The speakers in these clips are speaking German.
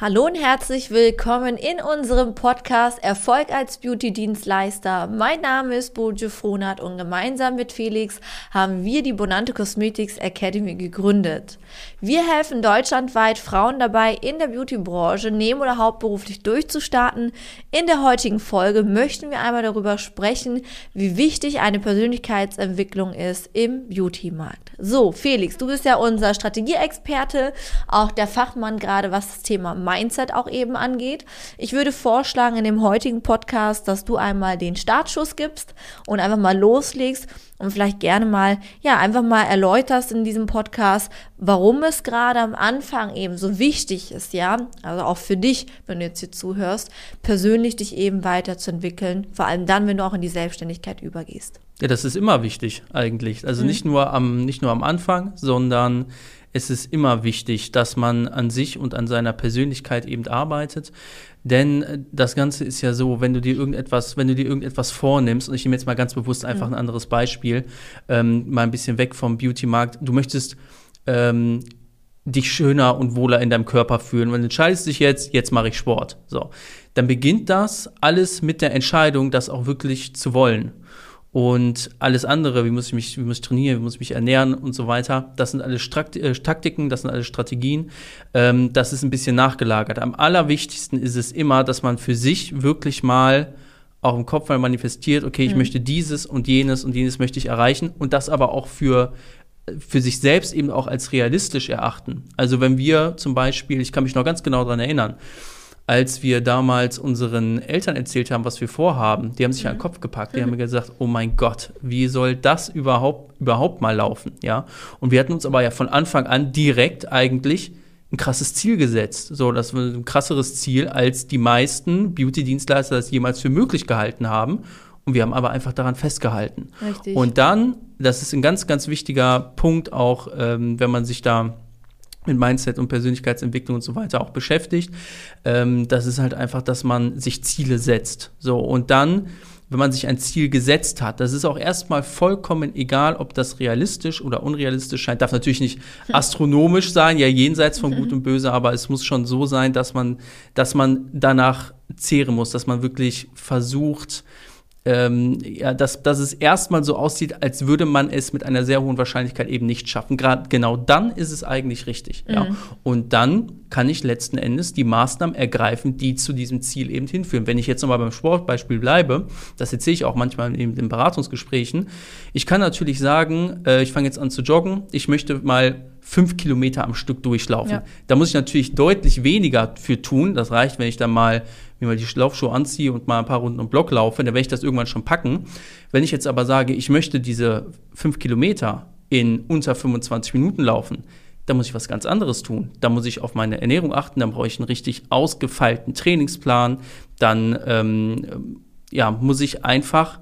Hallo und herzlich willkommen in unserem Podcast Erfolg als Beauty-Dienstleister. Mein Name ist Bojo Frohnert und gemeinsam mit Felix haben wir die Bonante Cosmetics Academy gegründet. Wir helfen deutschlandweit Frauen dabei, in der Beauty-Branche neben- oder hauptberuflich durchzustarten. In der heutigen Folge möchten wir einmal darüber sprechen, wie wichtig eine Persönlichkeitsentwicklung ist im Beauty-Markt. So, Felix, du bist ja unser Strategieexperte, auch der Fachmann gerade was das Thema Mindset auch eben angeht. Ich würde vorschlagen in dem heutigen Podcast, dass du einmal den Startschuss gibst und einfach mal loslegst und vielleicht gerne mal, ja, einfach mal erläuterst in diesem Podcast, warum es gerade am Anfang eben so wichtig ist, ja, also auch für dich, wenn du jetzt hier zuhörst, persönlich dich eben weiterzuentwickeln, vor allem dann, wenn du auch in die Selbstständigkeit übergehst. Ja, das ist immer wichtig eigentlich. Also mhm. nicht, nur am, nicht nur am Anfang, sondern es ist immer wichtig, dass man an sich und an seiner Persönlichkeit eben arbeitet. Denn äh, das Ganze ist ja so, wenn du dir irgendetwas, wenn du dir irgendetwas vornimmst, und ich nehme jetzt mal ganz bewusst einfach mhm. ein anderes Beispiel, ähm, mal ein bisschen weg vom Beauty-Markt, du möchtest ähm, dich schöner und wohler in deinem Körper fühlen. Du entscheidest dich jetzt, jetzt mache ich Sport. So, dann beginnt das alles mit der Entscheidung, das auch wirklich zu wollen. Und alles andere, wie muss ich mich, wie muss ich trainieren, wie muss ich mich ernähren und so weiter, das sind alles Strakt äh, Taktiken, das sind alles Strategien. Ähm, das ist ein bisschen nachgelagert. Am allerwichtigsten ist es immer, dass man für sich wirklich mal auch im Kopf mal manifestiert, okay, ich mhm. möchte dieses und jenes und jenes möchte ich erreichen und das aber auch für für sich selbst eben auch als realistisch erachten. Also wenn wir zum Beispiel, ich kann mich noch ganz genau daran erinnern, als wir damals unseren Eltern erzählt haben, was wir vorhaben, die haben sich mhm. an den Kopf gepackt. Die haben mir gesagt, oh mein Gott, wie soll das überhaupt, überhaupt mal laufen? Ja. Und wir hatten uns aber ja von Anfang an direkt eigentlich ein krasses Ziel gesetzt. So, das war ein krasseres Ziel, als die meisten Beauty-Dienstleister das jemals für möglich gehalten haben. Und wir haben aber einfach daran festgehalten. Richtig. Und dann, das ist ein ganz, ganz wichtiger Punkt auch, ähm, wenn man sich da mit Mindset und Persönlichkeitsentwicklung und so weiter auch beschäftigt. Ähm, das ist halt einfach, dass man sich Ziele setzt. So, und dann, wenn man sich ein Ziel gesetzt hat, das ist auch erstmal vollkommen egal, ob das realistisch oder unrealistisch scheint. Darf natürlich nicht astronomisch sein, ja jenseits von Gut und Böse, aber es muss schon so sein, dass man, dass man danach zehren muss, dass man wirklich versucht, ähm, ja, dass, dass es erstmal so aussieht, als würde man es mit einer sehr hohen Wahrscheinlichkeit eben nicht schaffen. Gerade genau dann ist es eigentlich richtig. Mhm. Ja. Und dann kann ich letzten Endes die Maßnahmen ergreifen, die zu diesem Ziel eben hinführen. Wenn ich jetzt nochmal beim Sportbeispiel bleibe, das erzähle ich auch manchmal in den Beratungsgesprächen, ich kann natürlich sagen, äh, ich fange jetzt an zu joggen, ich möchte mal fünf Kilometer am Stück durchlaufen. Ja. Da muss ich natürlich deutlich weniger für tun. Das reicht, wenn ich dann mal mir mal die Laufschuhe anziehe und mal ein paar Runden im Block laufe, dann werde ich das irgendwann schon packen. Wenn ich jetzt aber sage, ich möchte diese fünf Kilometer in unter 25 Minuten laufen, dann muss ich was ganz anderes tun. Da muss ich auf meine Ernährung achten, dann brauche ich einen richtig ausgefeilten Trainingsplan, dann ähm, ja, muss ich einfach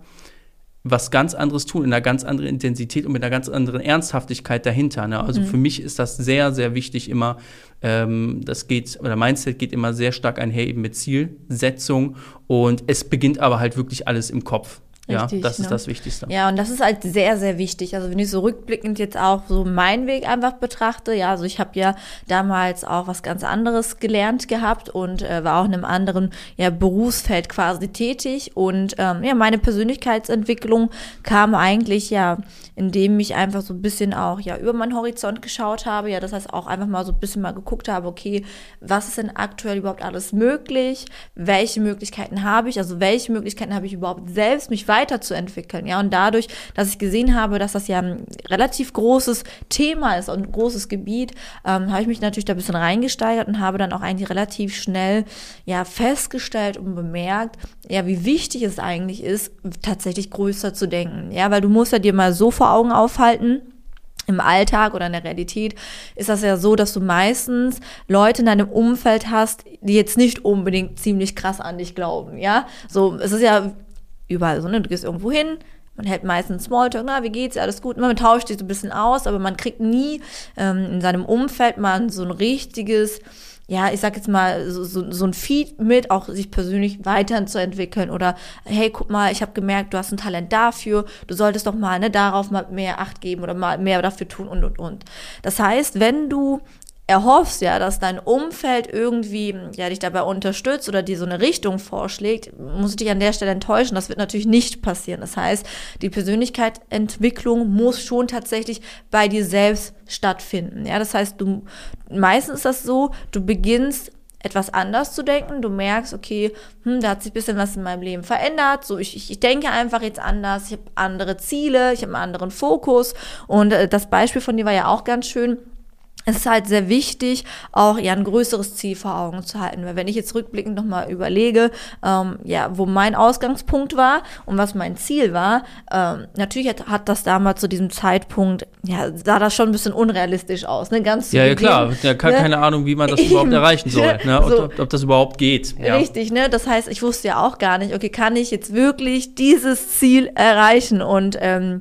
was ganz anderes tun, in einer ganz anderen Intensität und mit einer ganz anderen Ernsthaftigkeit dahinter. Ne? Also mhm. für mich ist das sehr, sehr wichtig immer, ähm, das geht, oder Mindset geht immer sehr stark einher eben mit Zielsetzung und es beginnt aber halt wirklich alles im Kopf. Richtig, ja, das ne? ist das Wichtigste. Ja, und das ist halt sehr, sehr wichtig. Also wenn ich so rückblickend jetzt auch so meinen Weg einfach betrachte, ja, also ich habe ja damals auch was ganz anderes gelernt gehabt und äh, war auch in einem anderen ja, Berufsfeld quasi tätig. Und ähm, ja, meine Persönlichkeitsentwicklung kam eigentlich ja, indem ich einfach so ein bisschen auch ja über meinen Horizont geschaut habe. Ja, das heißt auch einfach mal so ein bisschen mal geguckt habe, okay, was ist denn aktuell überhaupt alles möglich? Welche Möglichkeiten habe ich? Also welche Möglichkeiten habe ich überhaupt selbst, mich weiter weiterzuentwickeln. Ja, und dadurch, dass ich gesehen habe, dass das ja ein relativ großes Thema ist und ein großes Gebiet, ähm, habe ich mich natürlich da ein bisschen reingesteigert und habe dann auch eigentlich relativ schnell ja festgestellt und bemerkt, ja, wie wichtig es eigentlich ist, tatsächlich größer zu denken. Ja, weil du musst ja dir mal so vor Augen aufhalten, im Alltag oder in der Realität ist das ja so, dass du meistens Leute in deinem Umfeld hast, die jetzt nicht unbedingt ziemlich krass an dich glauben, ja? So, es ist ja überall so, ne? Du gehst irgendwo hin, man hält meistens Smalltalk, na, wie geht's, alles gut, man tauscht sich so ein bisschen aus, aber man kriegt nie ähm, in seinem Umfeld mal so ein richtiges, ja, ich sag jetzt mal, so, so, so ein Feed mit, auch sich persönlich weiterzuentwickeln oder hey, guck mal, ich habe gemerkt, du hast ein Talent dafür, du solltest doch mal ne, darauf mal mehr Acht geben oder mal mehr dafür tun und und und. Das heißt, wenn du erhoffst ja, dass dein Umfeld irgendwie ja, dich dabei unterstützt oder dir so eine Richtung vorschlägt, muss ich dich an der Stelle enttäuschen. Das wird natürlich nicht passieren. Das heißt, die Persönlichkeitsentwicklung muss schon tatsächlich bei dir selbst stattfinden. Ja, das heißt, du meistens ist das so, du beginnst etwas anders zu denken. Du merkst, okay, hm, da hat sich ein bisschen was in meinem Leben verändert. So, ich, ich denke einfach jetzt anders. Ich habe andere Ziele, ich habe einen anderen Fokus. Und äh, das Beispiel von dir war ja auch ganz schön es ist halt sehr wichtig, auch ja ein größeres Ziel vor Augen zu halten. Weil wenn ich jetzt rückblickend nochmal überlege, ähm, ja, wo mein Ausgangspunkt war und was mein Ziel war, ähm, natürlich hat, hat, das damals zu diesem Zeitpunkt, ja, sah das schon ein bisschen unrealistisch aus, ne? Ganz ja, ja, klar, ja, ne? keine Ahnung, wie man das überhaupt erreichen soll, ne? So, ob, ob, das überhaupt geht. Ja. Richtig, ne? Das heißt, ich wusste ja auch gar nicht, okay, kann ich jetzt wirklich dieses Ziel erreichen? Und ähm,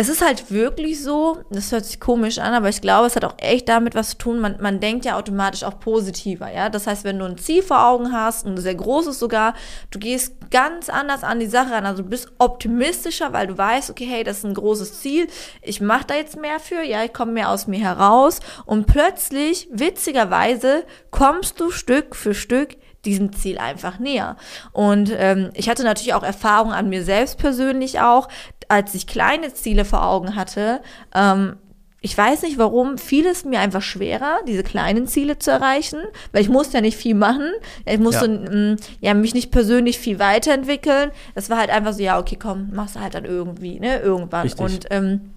es ist halt wirklich so, das hört sich komisch an, aber ich glaube, es hat auch echt damit was zu tun. Man, man denkt ja automatisch auch positiver, ja. Das heißt, wenn du ein Ziel vor Augen hast, ein sehr großes sogar, du gehst ganz anders an die Sache ran. Also du bist optimistischer, weil du weißt, okay, hey, das ist ein großes Ziel, ich mache da jetzt mehr für, ja, ich komme mehr aus mir heraus. Und plötzlich, witzigerweise, kommst du Stück für Stück diesem Ziel einfach näher. Und ähm, ich hatte natürlich auch Erfahrungen an mir selbst persönlich auch, als ich kleine Ziele vor Augen hatte. Ähm, ich weiß nicht warum, fiel es mir einfach schwerer, diese kleinen Ziele zu erreichen, weil ich musste ja nicht viel machen. Ich musste ja. M, ja mich nicht persönlich viel weiterentwickeln. Das war halt einfach so, ja, okay, komm, machst du halt dann irgendwie, ne, irgendwann. Richtig. Und ähm,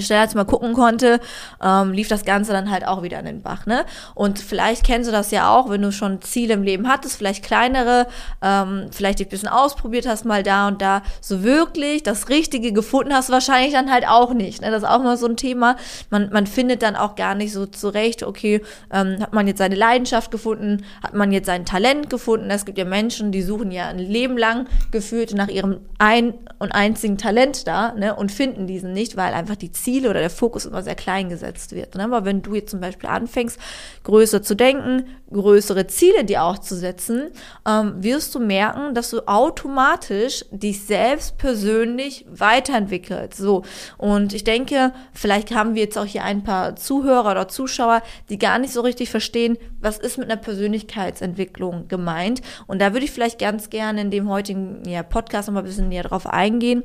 schnell als mal gucken konnte, ähm, lief das Ganze dann halt auch wieder in den Bach. Ne? Und vielleicht kennst du das ja auch, wenn du schon Ziele im Leben hattest, vielleicht kleinere, ähm, vielleicht dich ein bisschen ausprobiert hast, mal da und da, so wirklich das Richtige gefunden hast, wahrscheinlich dann halt auch nicht. Ne? Das ist auch mal so ein Thema. Man, man findet dann auch gar nicht so zurecht, okay, ähm, hat man jetzt seine Leidenschaft gefunden, hat man jetzt sein Talent gefunden. Es gibt ja Menschen, die suchen ja ein Leben lang gefühlt nach ihrem ein und einzigen Talent da ne? und finden diesen nicht, weil einfach die Ziele oder der Fokus immer sehr klein gesetzt wird. Ne? Aber wenn du jetzt zum Beispiel anfängst, größer zu denken, größere Ziele dir auch zu setzen, ähm, wirst du merken, dass du automatisch dich selbst persönlich weiterentwickelst. So. Und ich denke, vielleicht haben wir jetzt auch hier ein paar Zuhörer oder Zuschauer, die gar nicht so richtig verstehen, was ist mit einer Persönlichkeitsentwicklung gemeint. Und da würde ich vielleicht ganz gerne in dem heutigen ja, Podcast nochmal ein bisschen näher drauf eingehen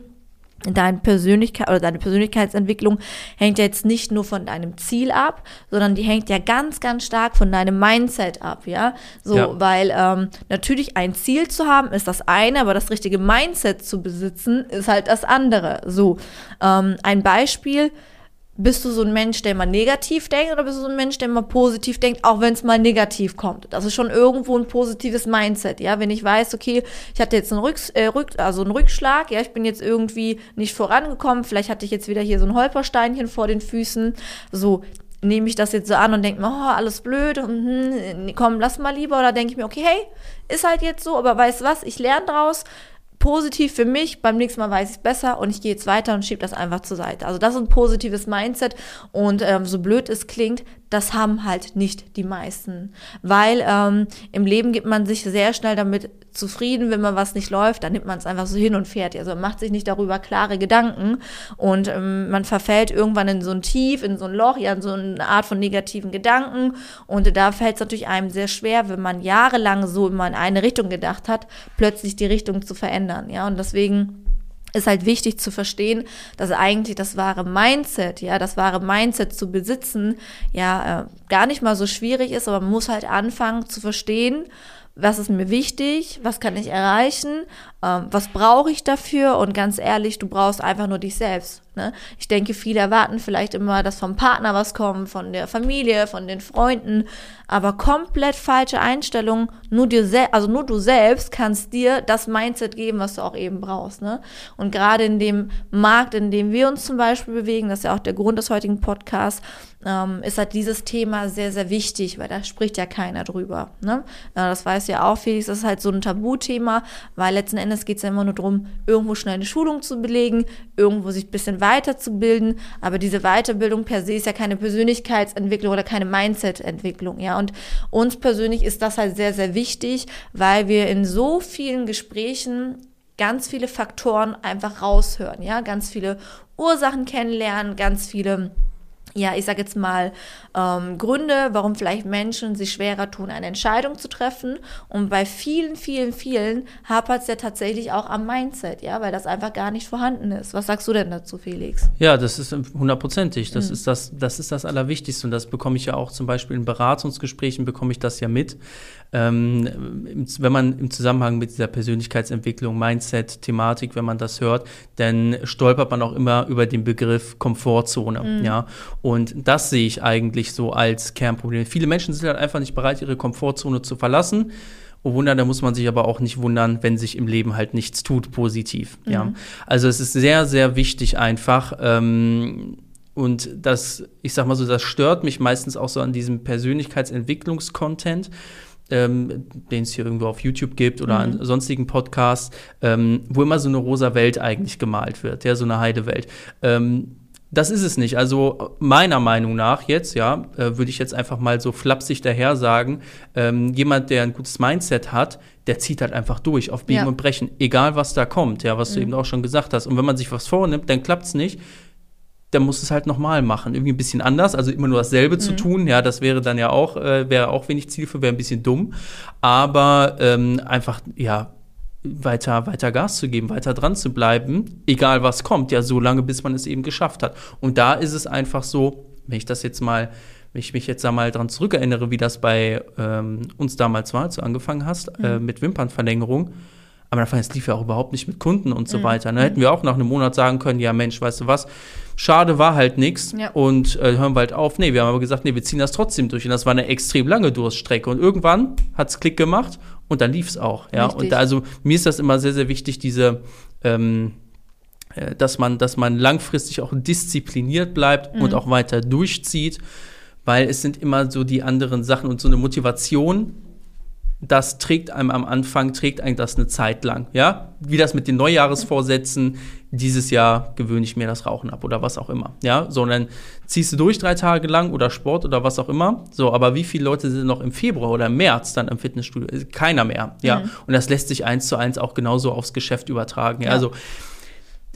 deine Persönlichkeit oder deine Persönlichkeitsentwicklung hängt ja jetzt nicht nur von deinem Ziel ab, sondern die hängt ja ganz, ganz stark von deinem Mindset ab, ja. So, ja. weil ähm, natürlich ein Ziel zu haben ist das eine, aber das richtige Mindset zu besitzen ist halt das andere. So, ähm, ein Beispiel bist du so ein Mensch, der immer negativ denkt oder bist du so ein Mensch, der immer positiv denkt, auch wenn es mal negativ kommt? Das ist schon irgendwo ein positives Mindset, ja. Wenn ich weiß, okay, ich hatte jetzt einen, Rücks äh, Rück also einen Rückschlag, ja, ich bin jetzt irgendwie nicht vorangekommen, vielleicht hatte ich jetzt wieder hier so ein Holpersteinchen vor den Füßen, so nehme ich das jetzt so an und denke mir, oh, alles blöd, hm, komm, lass mal lieber, oder denke ich mir, okay, hey, ist halt jetzt so, aber weißt du was, ich lerne draus, positiv für mich, beim nächsten Mal weiß ich es besser und ich gehe jetzt weiter und schiebe das einfach zur Seite. Also das ist ein positives Mindset und ähm, so blöd es klingt, das haben halt nicht die meisten. Weil ähm, im Leben gibt man sich sehr schnell damit zufrieden, wenn man was nicht läuft, dann nimmt man es einfach so hin und fährt. Also man macht sich nicht darüber klare Gedanken und ähm, man verfällt irgendwann in so ein Tief, in so ein Loch, ja, in so eine Art von negativen Gedanken. Und da fällt es natürlich einem sehr schwer, wenn man jahrelang so immer in eine Richtung gedacht hat, plötzlich die Richtung zu verändern. Ja, und deswegen ist halt wichtig zu verstehen, dass eigentlich das wahre Mindset, ja, das wahre Mindset zu besitzen, ja, äh, gar nicht mal so schwierig ist, aber man muss halt anfangen zu verstehen, was ist mir wichtig, was kann ich erreichen, ähm, was brauche ich dafür und ganz ehrlich, du brauchst einfach nur dich selbst. Ne? Ich denke, viele erwarten vielleicht immer, dass vom Partner was kommt, von der Familie, von den Freunden, aber komplett falsche Einstellung. Nur dir also nur du selbst kannst dir das Mindset geben, was du auch eben brauchst. Ne? Und gerade in dem Markt, in dem wir uns zum Beispiel bewegen, das ist ja auch der Grund des heutigen Podcasts, ähm, ist halt dieses Thema sehr, sehr wichtig, weil da spricht ja keiner drüber. Ne? Ja, das weiß ja auch Felix, das ist halt so ein Tabuthema, weil letzten Endes geht es ja immer nur darum, irgendwo schnell eine Schulung zu belegen, irgendwo sich ein bisschen weiterzubilden, aber diese Weiterbildung per se ist ja keine Persönlichkeitsentwicklung oder keine Mindset-Entwicklung, ja, und uns persönlich ist das halt sehr, sehr wichtig, weil wir in so vielen Gesprächen ganz viele Faktoren einfach raushören, ja, ganz viele Ursachen kennenlernen, ganz viele ja, ich sage jetzt mal, ähm, Gründe, warum vielleicht Menschen sich schwerer tun, eine Entscheidung zu treffen. Und bei vielen, vielen, vielen hapert es ja tatsächlich auch am Mindset, ja, weil das einfach gar nicht vorhanden ist. Was sagst du denn dazu, Felix? Ja, das ist hundertprozentig. Das, mhm. ist das, das ist das Allerwichtigste. Und das bekomme ich ja auch zum Beispiel in Beratungsgesprächen, bekomme ich das ja mit. Ähm, wenn man im Zusammenhang mit dieser Persönlichkeitsentwicklung, Mindset, Thematik, wenn man das hört, dann stolpert man auch immer über den Begriff Komfortzone. Mhm. Ja? Und das sehe ich eigentlich so als Kernproblem. Viele Menschen sind halt einfach nicht bereit, ihre Komfortzone zu verlassen. Oh Wunder, da muss man sich aber auch nicht wundern, wenn sich im Leben halt nichts tut, positiv. Mhm. Ja. Also es ist sehr, sehr wichtig einfach. Ähm, und das, ich sag mal so, das stört mich meistens auch so an diesem Persönlichkeitsentwicklungskontent ähm, den es hier irgendwo auf YouTube gibt oder mhm. an sonstigen Podcasts, ähm, wo immer so eine rosa Welt eigentlich gemalt wird, ja, so eine Heidewelt. Ähm, das ist es nicht. Also meiner Meinung nach jetzt, ja, äh, würde ich jetzt einfach mal so flapsig daher sagen, ähm, jemand, der ein gutes Mindset hat, der zieht halt einfach durch, auf Biegen ja. und Brechen, egal was da kommt, ja, was mhm. du eben auch schon gesagt hast. Und wenn man sich was vornimmt, dann klappt es nicht dann muss es halt nochmal machen. Irgendwie ein bisschen anders, also immer nur dasselbe mhm. zu tun. Ja, das wäre dann ja auch, äh, wäre auch wenig Ziel für, wäre ein bisschen dumm. Aber ähm, einfach, ja, weiter, weiter Gas zu geben, weiter dran zu bleiben, egal was kommt, ja, so lange, bis man es eben geschafft hat. Und da ist es einfach so, wenn ich das jetzt mal, wenn ich mich jetzt da mal dran zurückerinnere, wie das bei ähm, uns damals war, als du angefangen hast, äh, mhm. äh, mit Wimpernverlängerung, aber Anfang, es lief ja auch überhaupt nicht mit Kunden und so mhm. weiter. Da ne? hätten wir auch nach einem Monat sagen können, ja Mensch, weißt du was, schade war halt nichts ja. und äh, hören wir halt auf. Nee, wir haben aber gesagt, nee, wir ziehen das trotzdem durch und das war eine extrem lange Durststrecke und irgendwann hat es Klick gemacht und dann lief es auch. Ja, Richtig. und da, also mir ist das immer sehr, sehr wichtig, diese ähm, äh, dass man, dass man langfristig auch diszipliniert bleibt mhm. und auch weiter durchzieht, weil es sind immer so die anderen Sachen und so eine Motivation das trägt einem am Anfang, trägt einem das eine Zeit lang. Ja, wie das mit den Neujahresvorsätzen, dieses Jahr gewöhne ich mir das Rauchen ab oder was auch immer. Ja, sondern ziehst du durch drei Tage lang oder Sport oder was auch immer. So, aber wie viele Leute sind noch im Februar oder im März dann im Fitnessstudio? Keiner mehr. Ja, mhm. und das lässt sich eins zu eins auch genauso aufs Geschäft übertragen. Ja, ja. also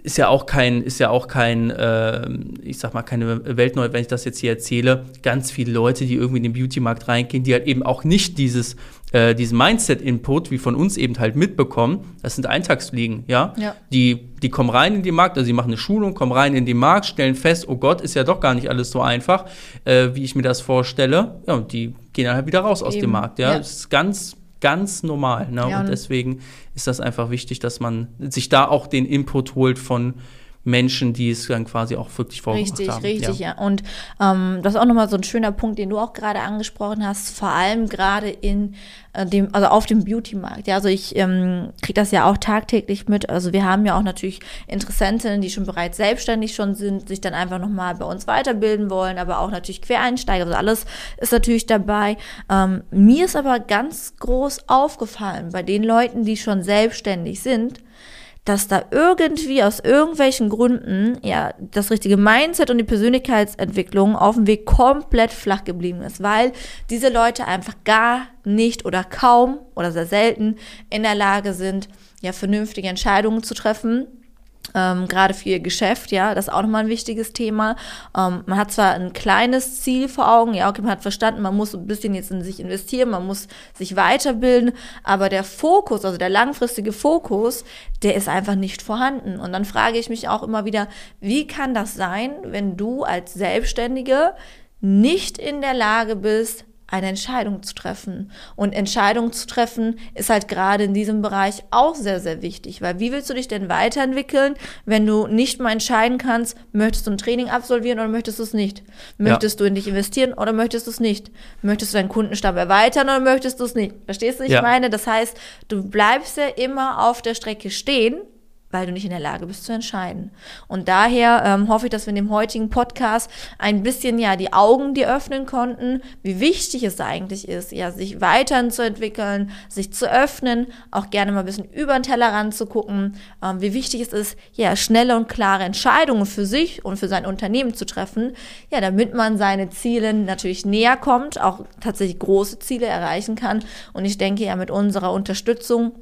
ist ja auch kein, ist ja auch kein, äh, ich sag mal, keine Weltneu, wenn ich das jetzt hier erzähle. Ganz viele Leute, die irgendwie in den Beauty-Markt reingehen, die halt eben auch nicht dieses, äh, diesen Mindset-Input wie von uns eben halt mitbekommen. Das sind Eintagsfliegen, ja? ja. Die, die kommen rein in den Markt, also sie machen eine Schulung, kommen rein in den Markt, stellen fest, oh Gott, ist ja doch gar nicht alles so einfach, äh, wie ich mir das vorstelle. Ja, und die gehen dann halt wieder raus eben. aus dem Markt, ja? ja. Das ist ganz ganz normal. Ne? Ja, und deswegen ist das einfach wichtig, dass man sich da auch den Input holt von Menschen, die es dann quasi auch wirklich vorgemacht richtig, haben. Richtig, richtig, ja. ja. Und ähm, das ist auch nochmal so ein schöner Punkt, den du auch gerade angesprochen hast, vor allem gerade in äh, dem, also auf dem Beauty-Markt. Ja, also ich ähm, kriege das ja auch tagtäglich mit. Also wir haben ja auch natürlich Interessentinnen, die schon bereits selbstständig schon sind, sich dann einfach nochmal bei uns weiterbilden wollen, aber auch natürlich Quereinsteiger. Also alles ist natürlich dabei. Ähm, mir ist aber ganz groß aufgefallen bei den Leuten, die schon selbstständig sind, dass da irgendwie aus irgendwelchen Gründen ja das richtige Mindset und die Persönlichkeitsentwicklung auf dem Weg komplett flach geblieben ist, weil diese Leute einfach gar nicht oder kaum oder sehr selten in der Lage sind, ja vernünftige Entscheidungen zu treffen ähm, gerade für ihr Geschäft, ja, das ist auch nochmal ein wichtiges Thema. Ähm, man hat zwar ein kleines Ziel vor Augen, ja, okay, man hat verstanden, man muss ein bisschen jetzt in sich investieren, man muss sich weiterbilden, aber der Fokus, also der langfristige Fokus, der ist einfach nicht vorhanden. Und dann frage ich mich auch immer wieder, wie kann das sein, wenn du als Selbstständige nicht in der Lage bist, eine Entscheidung zu treffen. Und Entscheidung zu treffen ist halt gerade in diesem Bereich auch sehr, sehr wichtig, weil wie willst du dich denn weiterentwickeln, wenn du nicht mal entscheiden kannst, möchtest du ein Training absolvieren oder möchtest du es nicht? Möchtest ja. du in dich investieren oder möchtest du es nicht? Möchtest du deinen Kundenstab erweitern oder möchtest du es nicht? Verstehst du, was ja. ich meine? Das heißt, du bleibst ja immer auf der Strecke stehen weil du nicht in der Lage bist zu entscheiden. Und daher ähm, hoffe ich, dass wir in dem heutigen Podcast ein bisschen ja die Augen dir öffnen konnten, wie wichtig es eigentlich ist, ja sich weiterzuentwickeln, sich zu öffnen, auch gerne mal ein bisschen über den Tellerrand zu gucken, ähm, wie wichtig es ist, ja schnelle und klare Entscheidungen für sich und für sein Unternehmen zu treffen, ja damit man seine Ziele natürlich näher kommt, auch tatsächlich große Ziele erreichen kann. Und ich denke ja mit unserer Unterstützung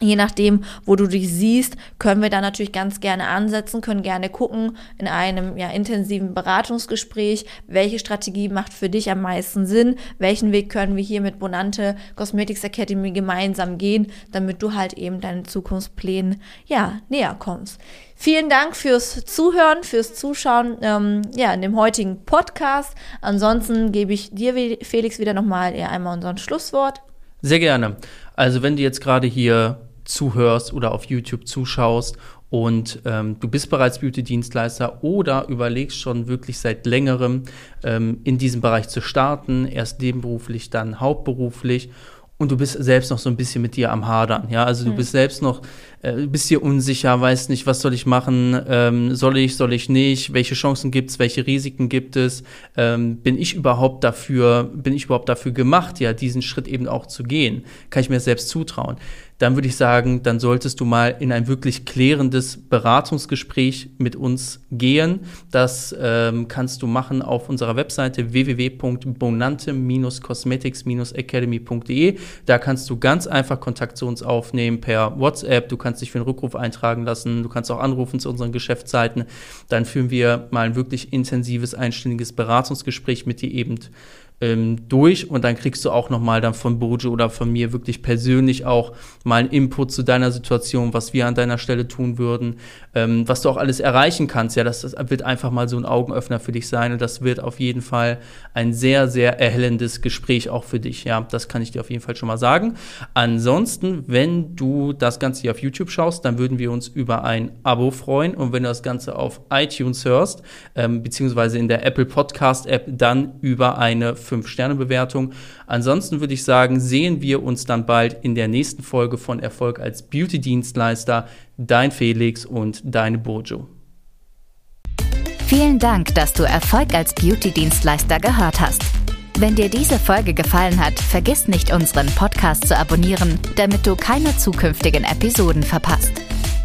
Je nachdem, wo du dich siehst, können wir da natürlich ganz gerne ansetzen, können gerne gucken in einem ja, intensiven Beratungsgespräch, welche Strategie macht für dich am meisten Sinn, welchen Weg können wir hier mit Bonante Cosmetics Academy gemeinsam gehen, damit du halt eben deinen Zukunftsplänen ja, näher kommst. Vielen Dank fürs Zuhören, fürs Zuschauen ähm, ja, in dem heutigen Podcast. Ansonsten gebe ich dir, Felix, wieder nochmal eher einmal unseren Schlusswort. Sehr gerne. Also wenn du jetzt gerade hier zuhörst oder auf YouTube zuschaust und ähm, du bist bereits Beauty-Dienstleister oder überlegst schon wirklich seit längerem ähm, in diesem Bereich zu starten, erst nebenberuflich, dann hauptberuflich und du bist selbst noch so ein bisschen mit dir am Hadern. Ja, also du hm. bist selbst noch, äh, bist dir unsicher, weißt nicht, was soll ich machen, ähm, soll ich, soll ich nicht, welche Chancen gibt es, welche Risiken gibt es, ähm, bin ich überhaupt dafür, bin ich überhaupt dafür gemacht, ja, diesen Schritt eben auch zu gehen? Kann ich mir selbst zutrauen? dann würde ich sagen, dann solltest du mal in ein wirklich klärendes Beratungsgespräch mit uns gehen. Das ähm, kannst du machen auf unserer Webseite www.bonante-cosmetics-academy.de. Da kannst du ganz einfach Kontakt zu uns aufnehmen per WhatsApp. Du kannst dich für einen Rückruf eintragen lassen. Du kannst auch anrufen zu unseren Geschäftsseiten. Dann führen wir mal ein wirklich intensives, einstündiges Beratungsgespräch mit dir eben ähm, durch und dann kriegst du auch nochmal dann von Bojo oder von mir wirklich persönlich auch mal einen Input zu deiner Situation, was wir an deiner Stelle tun würden, ähm, was du auch alles erreichen kannst. Ja, das, das wird einfach mal so ein Augenöffner für dich sein und das wird auf jeden Fall ein sehr, sehr erhellendes Gespräch auch für dich. Ja, das kann ich dir auf jeden Fall schon mal sagen. Ansonsten, wenn du das Ganze hier auf YouTube schaust, dann würden wir uns über ein Abo freuen und wenn du das Ganze auf iTunes hörst, ähm, beziehungsweise in der Apple Podcast App, dann über eine 5-Sterne-Bewertung. Ansonsten würde ich sagen, sehen wir uns dann bald in der nächsten Folge von Erfolg als Beauty-Dienstleister. Dein Felix und deine Bojo. Vielen Dank, dass du Erfolg als Beauty-Dienstleister gehört hast. Wenn dir diese Folge gefallen hat, vergiss nicht, unseren Podcast zu abonnieren, damit du keine zukünftigen Episoden verpasst.